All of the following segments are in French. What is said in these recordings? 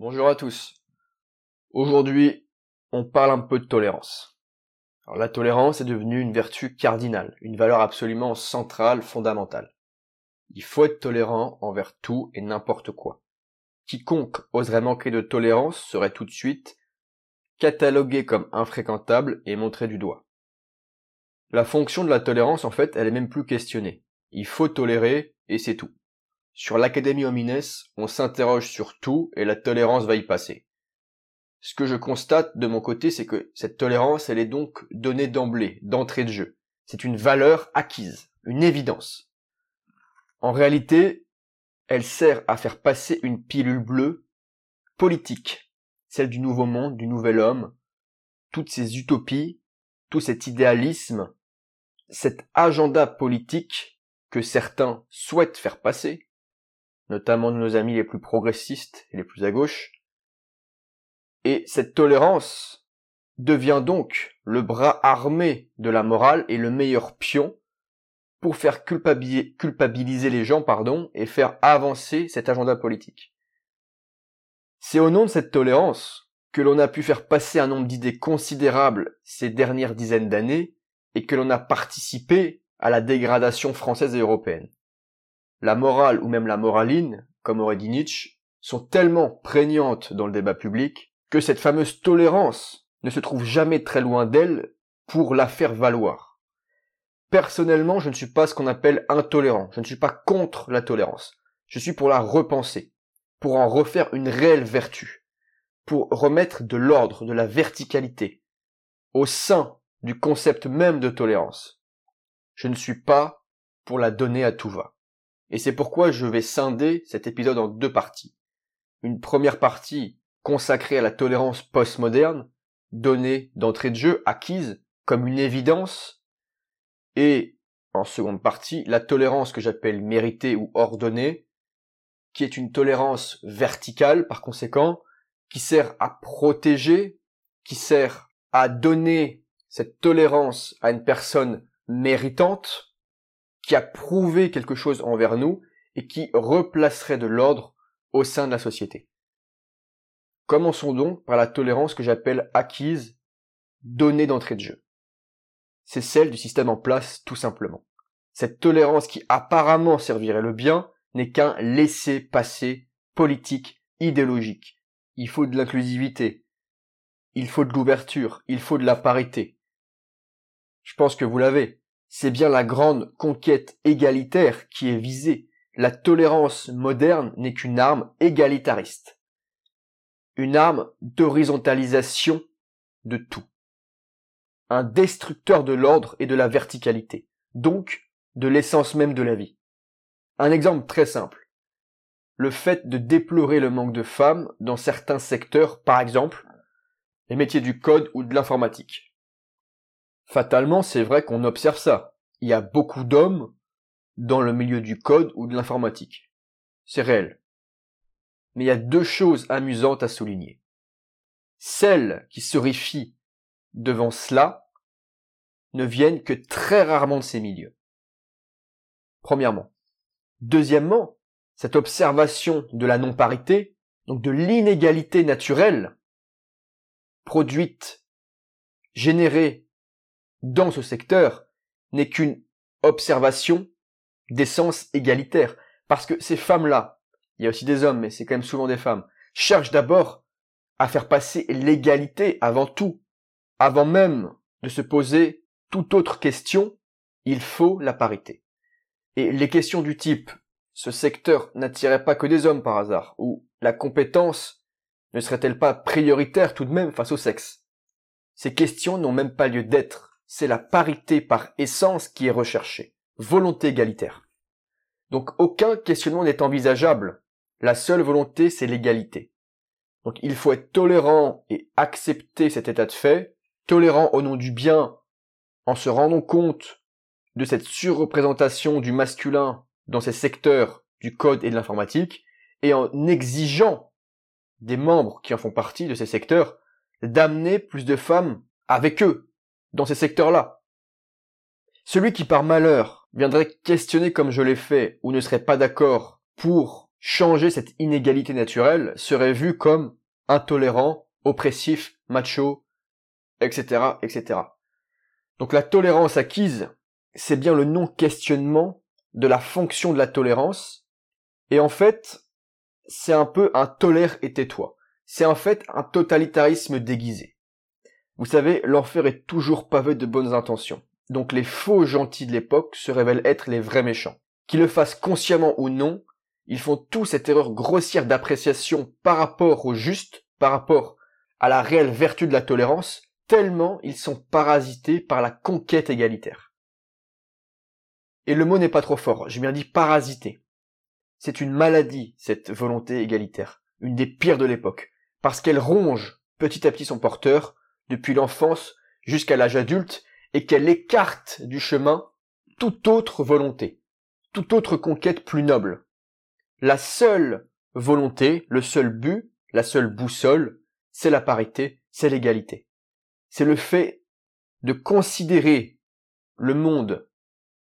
Bonjour à tous. Aujourd'hui, on parle un peu de tolérance. Alors, la tolérance est devenue une vertu cardinale, une valeur absolument centrale, fondamentale. Il faut être tolérant envers tout et n'importe quoi. Quiconque oserait manquer de tolérance serait tout de suite catalogué comme infréquentable et montré du doigt. La fonction de la tolérance, en fait, elle est même plus questionnée. Il faut tolérer et c'est tout. Sur l'Académie Homines, on s'interroge sur tout et la tolérance va y passer. Ce que je constate de mon côté, c'est que cette tolérance, elle est donc donnée d'emblée, d'entrée de jeu. C'est une valeur acquise, une évidence. En réalité, elle sert à faire passer une pilule bleue politique, celle du nouveau monde, du nouvel homme, toutes ces utopies, tout cet idéalisme, cet agenda politique que certains souhaitent faire passer, notamment de nos amis les plus progressistes et les plus à gauche. Et cette tolérance devient donc le bras armé de la morale et le meilleur pion pour faire culpabiliser les gens, pardon, et faire avancer cet agenda politique. C'est au nom de cette tolérance que l'on a pu faire passer un nombre d'idées considérables ces dernières dizaines d'années et que l'on a participé à la dégradation française et européenne la morale ou même la moraline, comme aurait dit Nietzsche, sont tellement prégnantes dans le débat public que cette fameuse tolérance ne se trouve jamais très loin d'elle pour la faire valoir. Personnellement, je ne suis pas ce qu'on appelle intolérant, je ne suis pas contre la tolérance, je suis pour la repenser, pour en refaire une réelle vertu, pour remettre de l'ordre, de la verticalité au sein du concept même de tolérance. Je ne suis pas pour la donner à tout va. Et c'est pourquoi je vais scinder cet épisode en deux parties. Une première partie consacrée à la tolérance postmoderne, donnée d'entrée de jeu, acquise comme une évidence, et en seconde partie, la tolérance que j'appelle méritée ou ordonnée, qui est une tolérance verticale par conséquent, qui sert à protéger, qui sert à donner cette tolérance à une personne méritante, qui a prouvé quelque chose envers nous et qui replacerait de l'ordre au sein de la société. Commençons donc par la tolérance que j'appelle acquise, donnée d'entrée de jeu. C'est celle du système en place tout simplement. Cette tolérance qui apparemment servirait le bien n'est qu'un laisser-passer politique, idéologique. Il faut de l'inclusivité, il faut de l'ouverture, il faut de la parité. Je pense que vous l'avez. C'est bien la grande conquête égalitaire qui est visée. La tolérance moderne n'est qu'une arme égalitariste. Une arme d'horizontalisation de tout. Un destructeur de l'ordre et de la verticalité. Donc, de l'essence même de la vie. Un exemple très simple. Le fait de déplorer le manque de femmes dans certains secteurs, par exemple, les métiers du code ou de l'informatique. Fatalement, c'est vrai qu'on observe ça. Il y a beaucoup d'hommes dans le milieu du code ou de l'informatique. C'est réel. Mais il y a deux choses amusantes à souligner. Celles qui se devant cela ne viennent que très rarement de ces milieux. Premièrement. Deuxièmement, cette observation de la non-parité, donc de l'inégalité naturelle, produite, générée dans ce secteur n'est qu'une observation d'essence égalitaire. Parce que ces femmes-là, il y a aussi des hommes, mais c'est quand même souvent des femmes, cherchent d'abord à faire passer l'égalité avant tout. Avant même de se poser toute autre question, il faut la parité. Et les questions du type ce secteur n'attirait pas que des hommes par hasard, ou la compétence ne serait-elle pas prioritaire tout de même face au sexe? Ces questions n'ont même pas lieu d'être c'est la parité par essence qui est recherchée. Volonté égalitaire. Donc aucun questionnement n'est envisageable. La seule volonté, c'est l'égalité. Donc il faut être tolérant et accepter cet état de fait, tolérant au nom du bien, en se rendant compte de cette surreprésentation du masculin dans ces secteurs du code et de l'informatique, et en exigeant des membres qui en font partie de ces secteurs d'amener plus de femmes avec eux, dans ces secteurs-là. Celui qui par malheur viendrait questionner comme je l'ai fait ou ne serait pas d'accord pour changer cette inégalité naturelle serait vu comme intolérant, oppressif, macho, etc., etc. Donc la tolérance acquise, c'est bien le non-questionnement de la fonction de la tolérance, et en fait, c'est un peu un tolère et tais-toi. C'est en fait un totalitarisme déguisé. Vous savez, l'enfer est toujours pavé de bonnes intentions. Donc les faux gentils de l'époque se révèlent être les vrais méchants. Qu'ils le fassent consciemment ou non, ils font tous cette erreur grossière d'appréciation par rapport au juste, par rapport à la réelle vertu de la tolérance, tellement ils sont parasités par la conquête égalitaire. Et le mot n'est pas trop fort, j'ai bien dit parasité. C'est une maladie, cette volonté égalitaire, une des pires de l'époque, parce qu'elle ronge petit à petit son porteur, depuis l'enfance jusqu'à l'âge adulte, et qu'elle écarte du chemin toute autre volonté, toute autre conquête plus noble. La seule volonté, le seul but, la seule boussole, c'est la parité, c'est l'égalité. C'est le fait de considérer le monde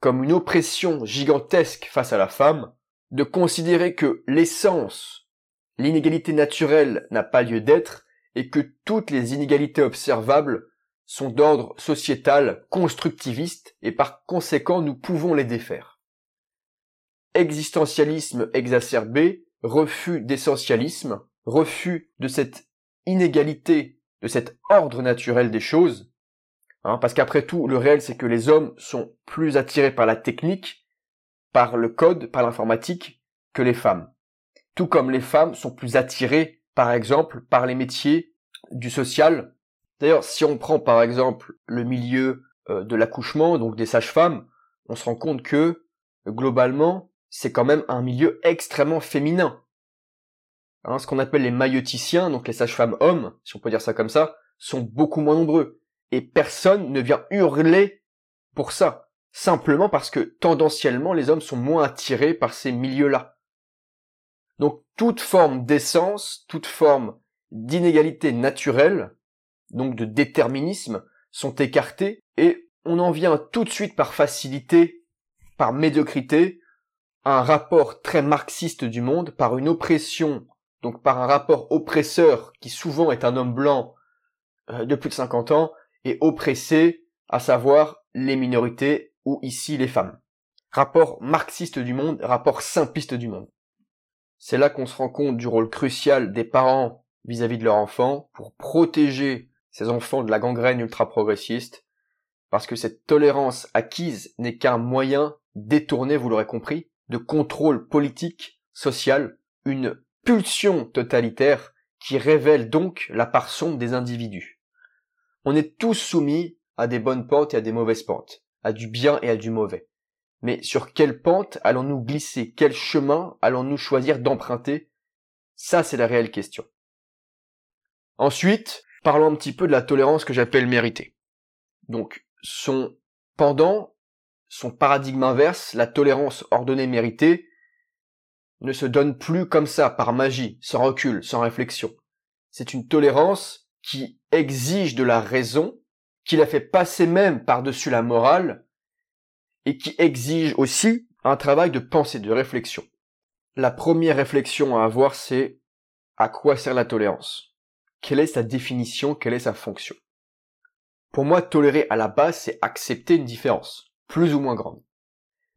comme une oppression gigantesque face à la femme, de considérer que l'essence, l'inégalité naturelle n'a pas lieu d'être et que toutes les inégalités observables sont d'ordre sociétal, constructiviste, et par conséquent nous pouvons les défaire. Existentialisme exacerbé, refus d'essentialisme, refus de cette inégalité, de cet ordre naturel des choses, hein, parce qu'après tout, le réel c'est que les hommes sont plus attirés par la technique, par le code, par l'informatique, que les femmes. Tout comme les femmes sont plus attirées, par exemple, par les métiers du social, D'ailleurs, si on prend par exemple le milieu euh, de l'accouchement, donc des sages-femmes, on se rend compte que globalement, c'est quand même un milieu extrêmement féminin. Hein, ce qu'on appelle les mailloticiens, donc les sages-femmes hommes, si on peut dire ça comme ça, sont beaucoup moins nombreux. Et personne ne vient hurler pour ça. Simplement parce que tendanciellement, les hommes sont moins attirés par ces milieux-là. Toute forme d'essence, toute forme d'inégalité naturelle, donc de déterminisme, sont écartés et on en vient tout de suite par facilité, par médiocrité, à un rapport très marxiste du monde, par une oppression, donc par un rapport oppresseur qui souvent est un homme blanc euh, de plus de 50 ans et oppressé, à savoir les minorités ou ici les femmes. Rapport marxiste du monde, rapport simpliste du monde. C'est là qu'on se rend compte du rôle crucial des parents vis-à-vis -vis de leur enfant pour protéger ces enfants de la gangrène ultra-progressiste, parce que cette tolérance acquise n'est qu'un moyen détourné, vous l'aurez compris, de contrôle politique, social, une pulsion totalitaire qui révèle donc la part sombre des individus. On est tous soumis à des bonnes pentes et à des mauvaises pentes, à du bien et à du mauvais. Mais sur quelle pente allons-nous glisser? Quel chemin allons-nous choisir d'emprunter? Ça, c'est la réelle question. Ensuite, parlons un petit peu de la tolérance que j'appelle méritée. Donc, son pendant, son paradigme inverse, la tolérance ordonnée méritée, ne se donne plus comme ça, par magie, sans recul, sans réflexion. C'est une tolérance qui exige de la raison, qui la fait passer même par-dessus la morale, et qui exige aussi un travail de pensée, de réflexion. La première réflexion à avoir, c'est à quoi sert la tolérance? Quelle est sa définition, quelle est sa fonction? Pour moi, tolérer à la base, c'est accepter une différence, plus ou moins grande.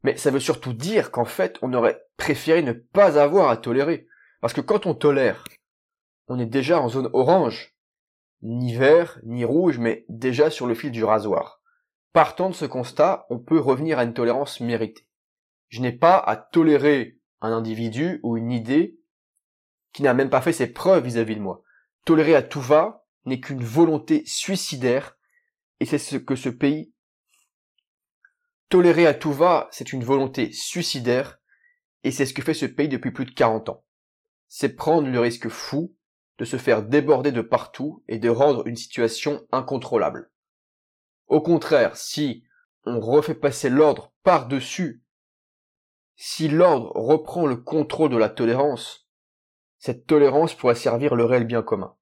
Mais ça veut surtout dire qu'en fait, on aurait préféré ne pas avoir à tolérer. Parce que quand on tolère, on est déjà en zone orange. Ni vert, ni rouge, mais déjà sur le fil du rasoir. Partant de ce constat, on peut revenir à une tolérance méritée. Je n'ai pas à tolérer un individu ou une idée qui n'a même pas fait ses preuves vis-à-vis -vis de moi. Tolérer à tout va n'est qu'une volonté suicidaire, et c'est ce que ce pays... Tolérer à tout va, c'est une volonté suicidaire, et c'est ce que fait ce pays depuis plus de 40 ans. C'est prendre le risque fou de se faire déborder de partout et de rendre une situation incontrôlable. Au contraire, si on refait passer l'ordre par-dessus, si l'ordre reprend le contrôle de la tolérance, cette tolérance pourrait servir le réel bien commun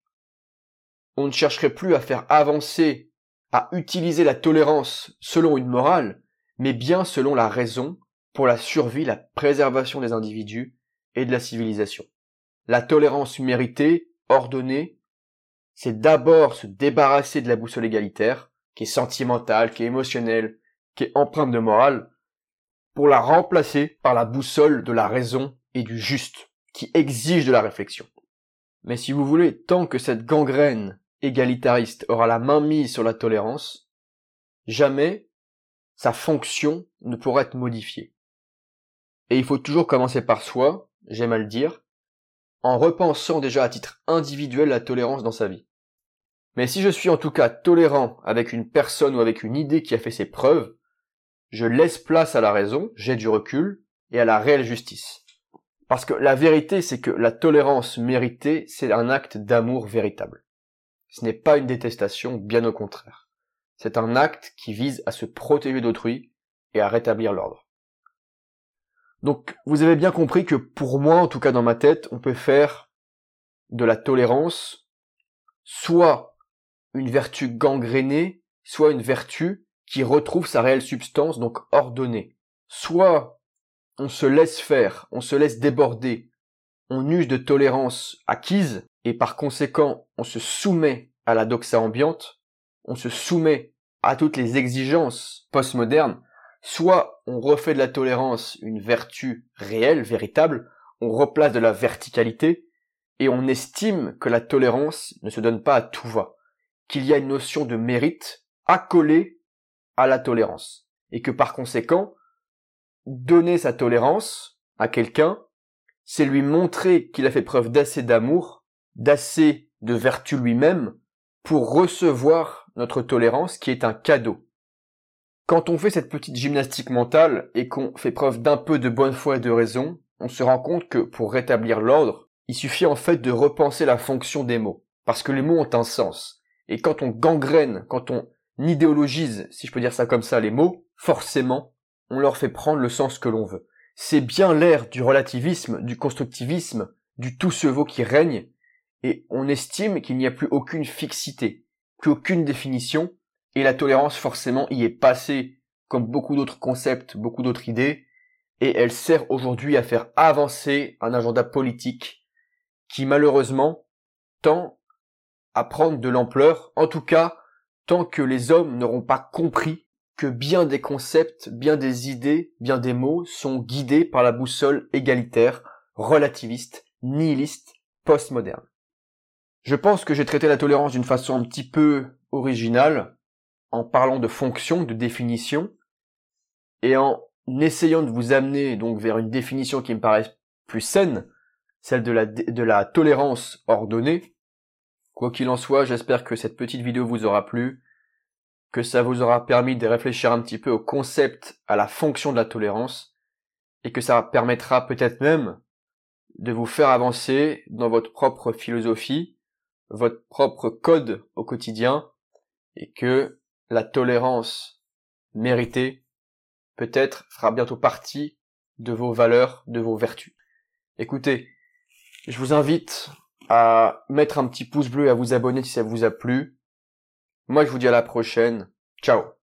on ne chercherait plus à faire avancer, à utiliser la tolérance selon une morale, mais bien selon la raison, pour la survie, la préservation des individus et de la civilisation. La tolérance méritée, ordonnée, c'est d'abord se débarrasser de la boussole égalitaire, qui est sentimentale, qui est émotionnelle, qui est empreinte de morale, pour la remplacer par la boussole de la raison et du juste, qui exige de la réflexion. Mais si vous voulez, tant que cette gangrène égalitariste aura la main mise sur la tolérance, jamais sa fonction ne pourra être modifiée. Et il faut toujours commencer par soi, j'aime à le dire, en repensant déjà à titre individuel la tolérance dans sa vie. Mais si je suis en tout cas tolérant avec une personne ou avec une idée qui a fait ses preuves, je laisse place à la raison, j'ai du recul, et à la réelle justice. Parce que la vérité, c'est que la tolérance méritée, c'est un acte d'amour véritable. Ce n'est pas une détestation, bien au contraire. C'est un acte qui vise à se protéger d'autrui et à rétablir l'ordre. Donc, vous avez bien compris que pour moi, en tout cas dans ma tête, on peut faire de la tolérance soit une vertu gangrénée, soit une vertu qui retrouve sa réelle substance, donc ordonnée. Soit on se laisse faire, on se laisse déborder, on use de tolérance acquise, et par conséquent on se soumet à la doxa ambiante, on se soumet à toutes les exigences postmodernes, soit on refait de la tolérance une vertu réelle, véritable, on replace de la verticalité, et on estime que la tolérance ne se donne pas à tout va, qu'il y a une notion de mérite accolée à la tolérance, et que par conséquent, donner sa tolérance à quelqu'un, c'est lui montrer qu'il a fait preuve d'assez d'amour, d'assez de vertu lui-même, pour recevoir notre tolérance qui est un cadeau. Quand on fait cette petite gymnastique mentale et qu'on fait preuve d'un peu de bonne foi et de raison, on se rend compte que pour rétablir l'ordre, il suffit en fait de repenser la fonction des mots. Parce que les mots ont un sens. Et quand on gangrène, quand on idéologise, si je peux dire ça comme ça, les mots, forcément, on leur fait prendre le sens que l'on veut. C'est bien l'ère du relativisme, du constructivisme, du tout ce vaut qui règne, et on estime qu'il n'y a plus aucune fixité, plus aucune définition, et la tolérance forcément y est passée, comme beaucoup d'autres concepts, beaucoup d'autres idées, et elle sert aujourd'hui à faire avancer un agenda politique qui malheureusement tend à prendre de l'ampleur, en tout cas tant que les hommes n'auront pas compris que bien des concepts, bien des idées, bien des mots sont guidés par la boussole égalitaire, relativiste, nihiliste, postmoderne. Je pense que j'ai traité la tolérance d'une façon un petit peu originale, en parlant de fonction, de définition, et en essayant de vous amener donc vers une définition qui me paraît plus saine, celle de la, de la tolérance ordonnée. Quoi qu'il en soit, j'espère que cette petite vidéo vous aura plu, que ça vous aura permis de réfléchir un petit peu au concept, à la fonction de la tolérance, et que ça permettra peut-être même de vous faire avancer dans votre propre philosophie, votre propre code au quotidien, et que la tolérance méritée peut-être fera bientôt partie de vos valeurs, de vos vertus. Écoutez, je vous invite à mettre un petit pouce bleu et à vous abonner si ça vous a plu. Moi, je vous dis à la prochaine. Ciao